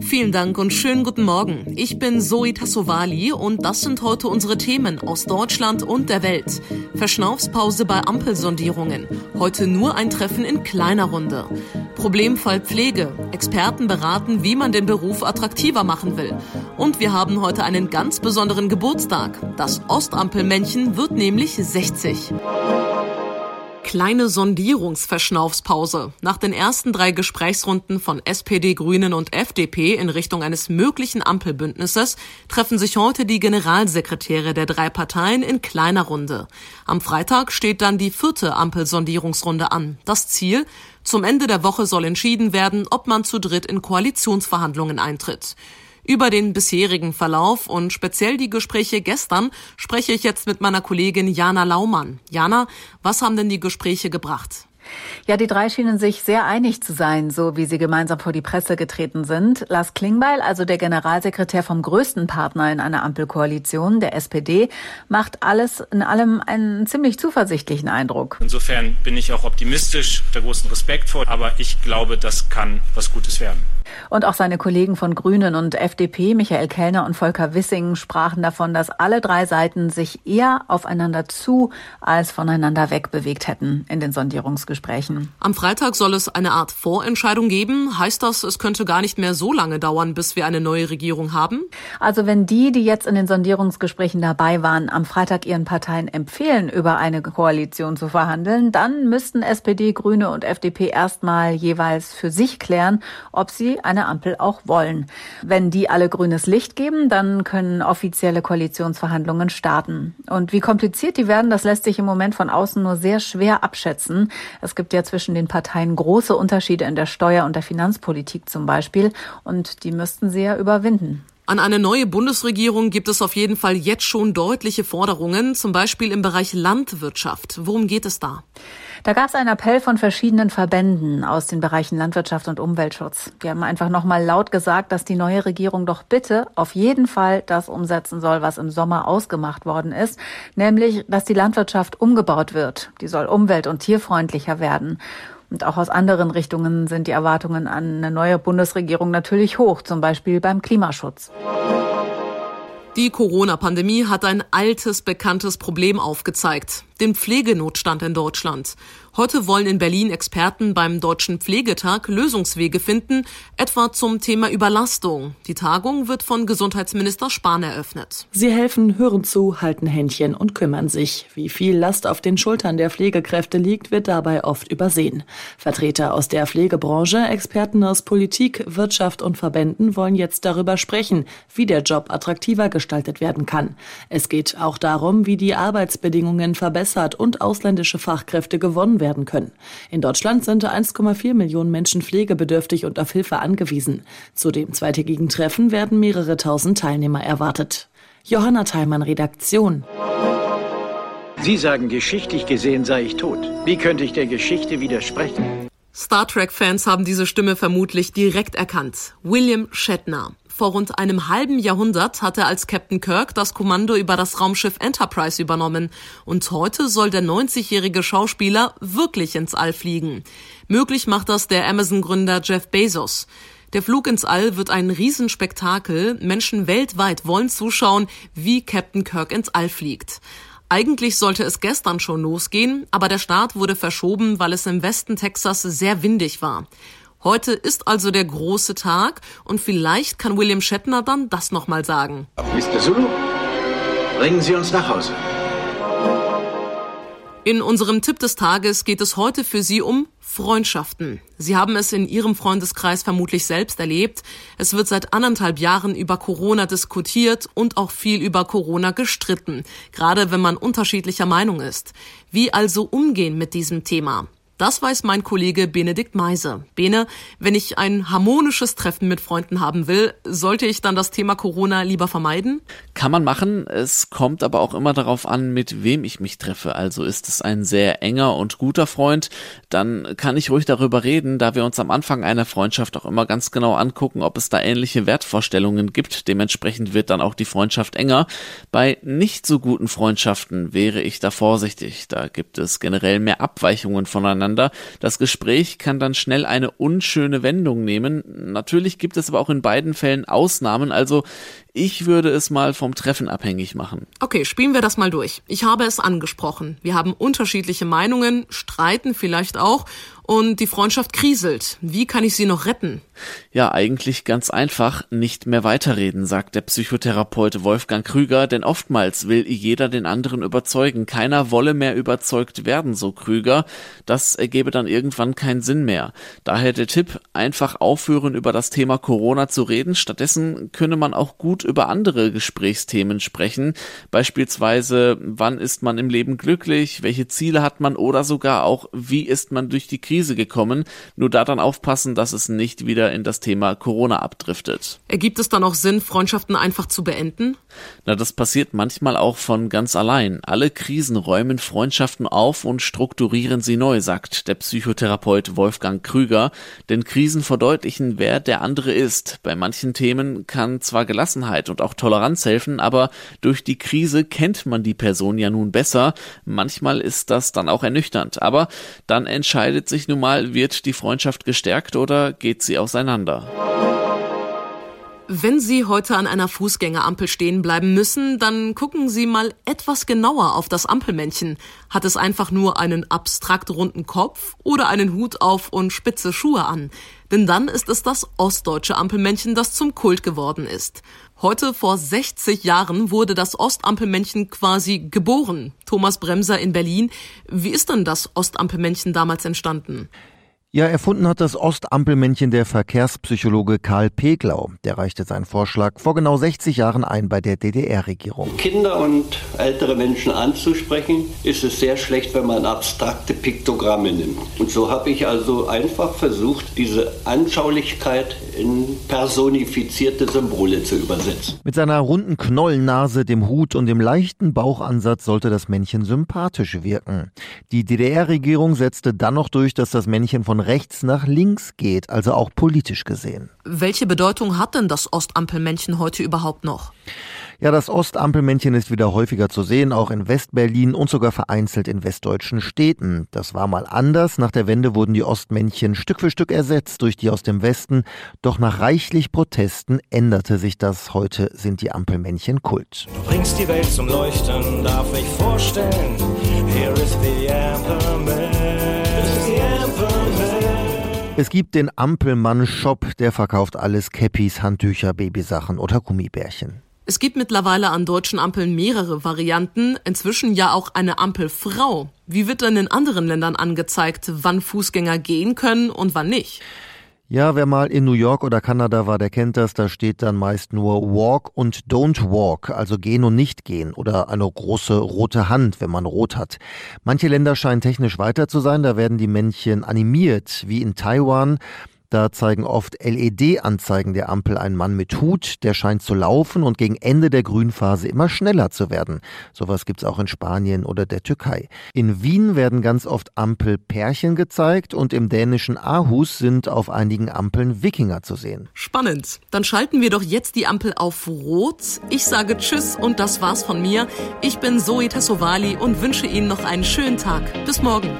Vielen Dank und schönen guten Morgen. Ich bin Zoe Tassovali und das sind heute unsere Themen aus Deutschland und der Welt. Verschnaufspause bei Ampelsondierungen. Heute nur ein Treffen in kleiner Runde. Problemfall Pflege. Experten beraten, wie man den Beruf attraktiver machen will. Und wir haben heute einen ganz besonderen Geburtstag. Das Ostampelmännchen wird nämlich 60 kleine Sondierungsverschnaufspause. Nach den ersten drei Gesprächsrunden von SPD, Grünen und FDP in Richtung eines möglichen Ampelbündnisses treffen sich heute die Generalsekretäre der drei Parteien in kleiner Runde. Am Freitag steht dann die vierte Ampelsondierungsrunde an. Das Ziel? Zum Ende der Woche soll entschieden werden, ob man zu dritt in Koalitionsverhandlungen eintritt. Über den bisherigen Verlauf und speziell die Gespräche gestern spreche ich jetzt mit meiner Kollegin Jana Laumann. Jana, was haben denn die Gespräche gebracht? Ja, die drei schienen sich sehr einig zu sein, so wie sie gemeinsam vor die Presse getreten sind. Lars Klingbeil, also der Generalsekretär vom größten Partner in einer Ampelkoalition, der SPD, macht alles in allem einen ziemlich zuversichtlichen Eindruck. Insofern bin ich auch optimistisch, der großen Respekt vor, aber ich glaube, das kann was Gutes werden. Und auch seine Kollegen von Grünen und FDP, Michael Kellner und Volker Wissing, sprachen davon, dass alle drei Seiten sich eher aufeinander zu als voneinander wegbewegt hätten in den Sondierungsgesprächen. Am Freitag soll es eine Art Vorentscheidung geben. Heißt das, es könnte gar nicht mehr so lange dauern, bis wir eine neue Regierung haben? Also wenn die, die jetzt in den Sondierungsgesprächen dabei waren, am Freitag ihren Parteien empfehlen, über eine Koalition zu verhandeln, dann müssten SPD, Grüne und FDP erstmal jeweils für sich klären, ob sie eine Ampel auch wollen. Wenn die alle grünes Licht geben, dann können offizielle Koalitionsverhandlungen starten. Und wie kompliziert die werden, das lässt sich im Moment von außen nur sehr schwer abschätzen. Es gibt ja zwischen den Parteien große Unterschiede in der Steuer- und der Finanzpolitik zum Beispiel. Und die müssten sie ja überwinden. An eine neue Bundesregierung gibt es auf jeden Fall jetzt schon deutliche Forderungen, zum Beispiel im Bereich Landwirtschaft. Worum geht es da? Da gab es einen Appell von verschiedenen Verbänden aus den Bereichen Landwirtschaft und Umweltschutz. Die haben einfach nochmal laut gesagt, dass die neue Regierung doch bitte auf jeden Fall das umsetzen soll, was im Sommer ausgemacht worden ist, nämlich, dass die Landwirtschaft umgebaut wird. Die soll umwelt- und tierfreundlicher werden. Und auch aus anderen Richtungen sind die Erwartungen an eine neue Bundesregierung natürlich hoch, zum Beispiel beim Klimaschutz. Die Corona-Pandemie hat ein altes, bekanntes Problem aufgezeigt, den Pflegenotstand in Deutschland. Heute wollen in Berlin Experten beim Deutschen Pflegetag Lösungswege finden, etwa zum Thema Überlastung. Die Tagung wird von Gesundheitsminister Spahn eröffnet. Sie helfen, hören zu, halten Händchen und kümmern sich. Wie viel Last auf den Schultern der Pflegekräfte liegt, wird dabei oft übersehen. Vertreter aus der Pflegebranche, Experten aus Politik, Wirtschaft und Verbänden wollen jetzt darüber sprechen, wie der Job attraktiver gestaltet werden kann. Es geht auch darum, wie die Arbeitsbedingungen verbessert und ausländische Fachkräfte gewonnen werden werden können. In Deutschland sind 1,4 Millionen Menschen pflegebedürftig und auf Hilfe angewiesen. Zu dem zweitägigen Treffen werden mehrere tausend Teilnehmer erwartet. Johanna Theimann, Redaktion. Sie sagen, geschichtlich gesehen sei ich tot. Wie könnte ich der Geschichte widersprechen? Star Trek-Fans haben diese Stimme vermutlich direkt erkannt. William Shatner. Vor rund einem halben Jahrhundert hat er als Captain Kirk das Kommando über das Raumschiff Enterprise übernommen. Und heute soll der 90-jährige Schauspieler wirklich ins All fliegen. Möglich macht das der Amazon-Gründer Jeff Bezos. Der Flug ins All wird ein Riesenspektakel. Menschen weltweit wollen zuschauen, wie Captain Kirk ins All fliegt. Eigentlich sollte es gestern schon losgehen, aber der Start wurde verschoben, weil es im Westen Texas sehr windig war. Heute ist also der große Tag und vielleicht kann William Shatner dann das nochmal sagen. Mr. Zulu, bringen Sie uns nach Hause. In unserem Tipp des Tages geht es heute für Sie um Freundschaften. Sie haben es in Ihrem Freundeskreis vermutlich selbst erlebt. Es wird seit anderthalb Jahren über Corona diskutiert und auch viel über Corona gestritten, gerade wenn man unterschiedlicher Meinung ist. Wie also umgehen mit diesem Thema? Das weiß mein Kollege Benedikt Meise. Bene, wenn ich ein harmonisches Treffen mit Freunden haben will, sollte ich dann das Thema Corona lieber vermeiden? Kann man machen. Es kommt aber auch immer darauf an, mit wem ich mich treffe. Also ist es ein sehr enger und guter Freund, dann kann ich ruhig darüber reden, da wir uns am Anfang einer Freundschaft auch immer ganz genau angucken, ob es da ähnliche Wertvorstellungen gibt. Dementsprechend wird dann auch die Freundschaft enger. Bei nicht so guten Freundschaften wäre ich da vorsichtig. Da gibt es generell mehr Abweichungen voneinander miteinander. Das Gespräch kann dann schnell eine unschöne Wendung nehmen. Natürlich gibt es aber auch in beiden Fällen Ausnahmen, also ich würde es mal vom Treffen abhängig machen. Okay, spielen wir das mal durch. Ich habe es angesprochen. Wir haben unterschiedliche Meinungen, streiten vielleicht auch und die Freundschaft kriselt. Wie kann ich sie noch retten? Ja, eigentlich ganz einfach, nicht mehr weiterreden, sagt der Psychotherapeut Wolfgang Krüger, denn oftmals will jeder den anderen überzeugen. Keiner wolle mehr überzeugt werden, so Krüger. Das ergebe dann irgendwann keinen Sinn mehr. Daher der Tipp, einfach aufhören, über das Thema Corona zu reden. Stattdessen könne man auch gut über andere Gesprächsthemen sprechen. Beispielsweise, wann ist man im Leben glücklich? Welche Ziele hat man? Oder sogar auch, wie ist man durch die Krise gekommen? Nur da dann aufpassen, dass es nicht wieder in das Thema Corona abdriftet. Ergibt es dann auch Sinn, Freundschaften einfach zu beenden? Na, das passiert manchmal auch von ganz allein. Alle Krisen räumen Freundschaften auf und strukturieren sie neu, sagt der Psychotherapeut Wolfgang Krüger. Denn Krisen verdeutlichen, wer der andere ist. Bei manchen Themen kann zwar Gelassenheit und auch Toleranz helfen, aber durch die Krise kennt man die Person ja nun besser. Manchmal ist das dann auch ernüchternd. Aber dann entscheidet sich nun mal, wird die Freundschaft gestärkt oder geht sie aus auseinander. Wenn Sie heute an einer Fußgängerampel stehen bleiben müssen, dann gucken Sie mal etwas genauer auf das Ampelmännchen. Hat es einfach nur einen abstrakt runden Kopf oder einen Hut auf und spitze Schuhe an? Denn dann ist es das ostdeutsche Ampelmännchen, das zum Kult geworden ist. Heute vor 60 Jahren wurde das Ostampelmännchen quasi geboren. Thomas Bremser in Berlin. Wie ist denn das Ostampelmännchen damals entstanden? Ja, erfunden hat das Ostampelmännchen der Verkehrspsychologe Karl Peglau. Der reichte seinen Vorschlag vor genau 60 Jahren ein bei der DDR-Regierung. Kinder und ältere Menschen anzusprechen, ist es sehr schlecht, wenn man abstrakte Piktogramme nimmt. Und so habe ich also einfach versucht, diese Anschaulichkeit in personifizierte Symbole zu übersetzen. Mit seiner runden Knollennase, dem Hut und dem leichten Bauchansatz sollte das Männchen sympathisch wirken. Die DDR-Regierung setzte dann noch durch, dass das Männchen von rechts nach links geht, also auch politisch gesehen. Welche Bedeutung hat denn das Ostampelmännchen heute überhaupt noch? Ja, das Ostampelmännchen ist wieder häufiger zu sehen, auch in Westberlin und sogar vereinzelt in westdeutschen Städten. Das war mal anders. Nach der Wende wurden die Ostmännchen Stück für Stück ersetzt durch die aus dem Westen. Doch nach reichlich Protesten änderte sich das. Heute sind die Ampelmännchen Kult. Du bringst die Welt zum Leuchten, darf ich vorstellen. Here is the Ampelman. Es gibt den Ampelmann-Shop, der verkauft alles, Cappies, Handtücher, Babysachen oder Gummibärchen. Es gibt mittlerweile an deutschen Ampeln mehrere Varianten, inzwischen ja auch eine Ampelfrau. Wie wird denn in anderen Ländern angezeigt, wann Fußgänger gehen können und wann nicht? Ja, wer mal in New York oder Kanada war, der kennt das. Da steht dann meist nur Walk und Don't Walk, also gehen und nicht gehen oder eine große rote Hand, wenn man rot hat. Manche Länder scheinen technisch weiter zu sein. Da werden die Männchen animiert, wie in Taiwan. Da zeigen oft LED-Anzeigen der Ampel einen Mann mit Hut, der scheint zu laufen und gegen Ende der Grünphase immer schneller zu werden. Sowas gibt's auch in Spanien oder der Türkei. In Wien werden ganz oft Ampelpärchen gezeigt und im dänischen Aarhus sind auf einigen Ampeln Wikinger zu sehen. Spannend. Dann schalten wir doch jetzt die Ampel auf Rot. Ich sage Tschüss und das war's von mir. Ich bin Zoe Tassovali und wünsche Ihnen noch einen schönen Tag. Bis morgen.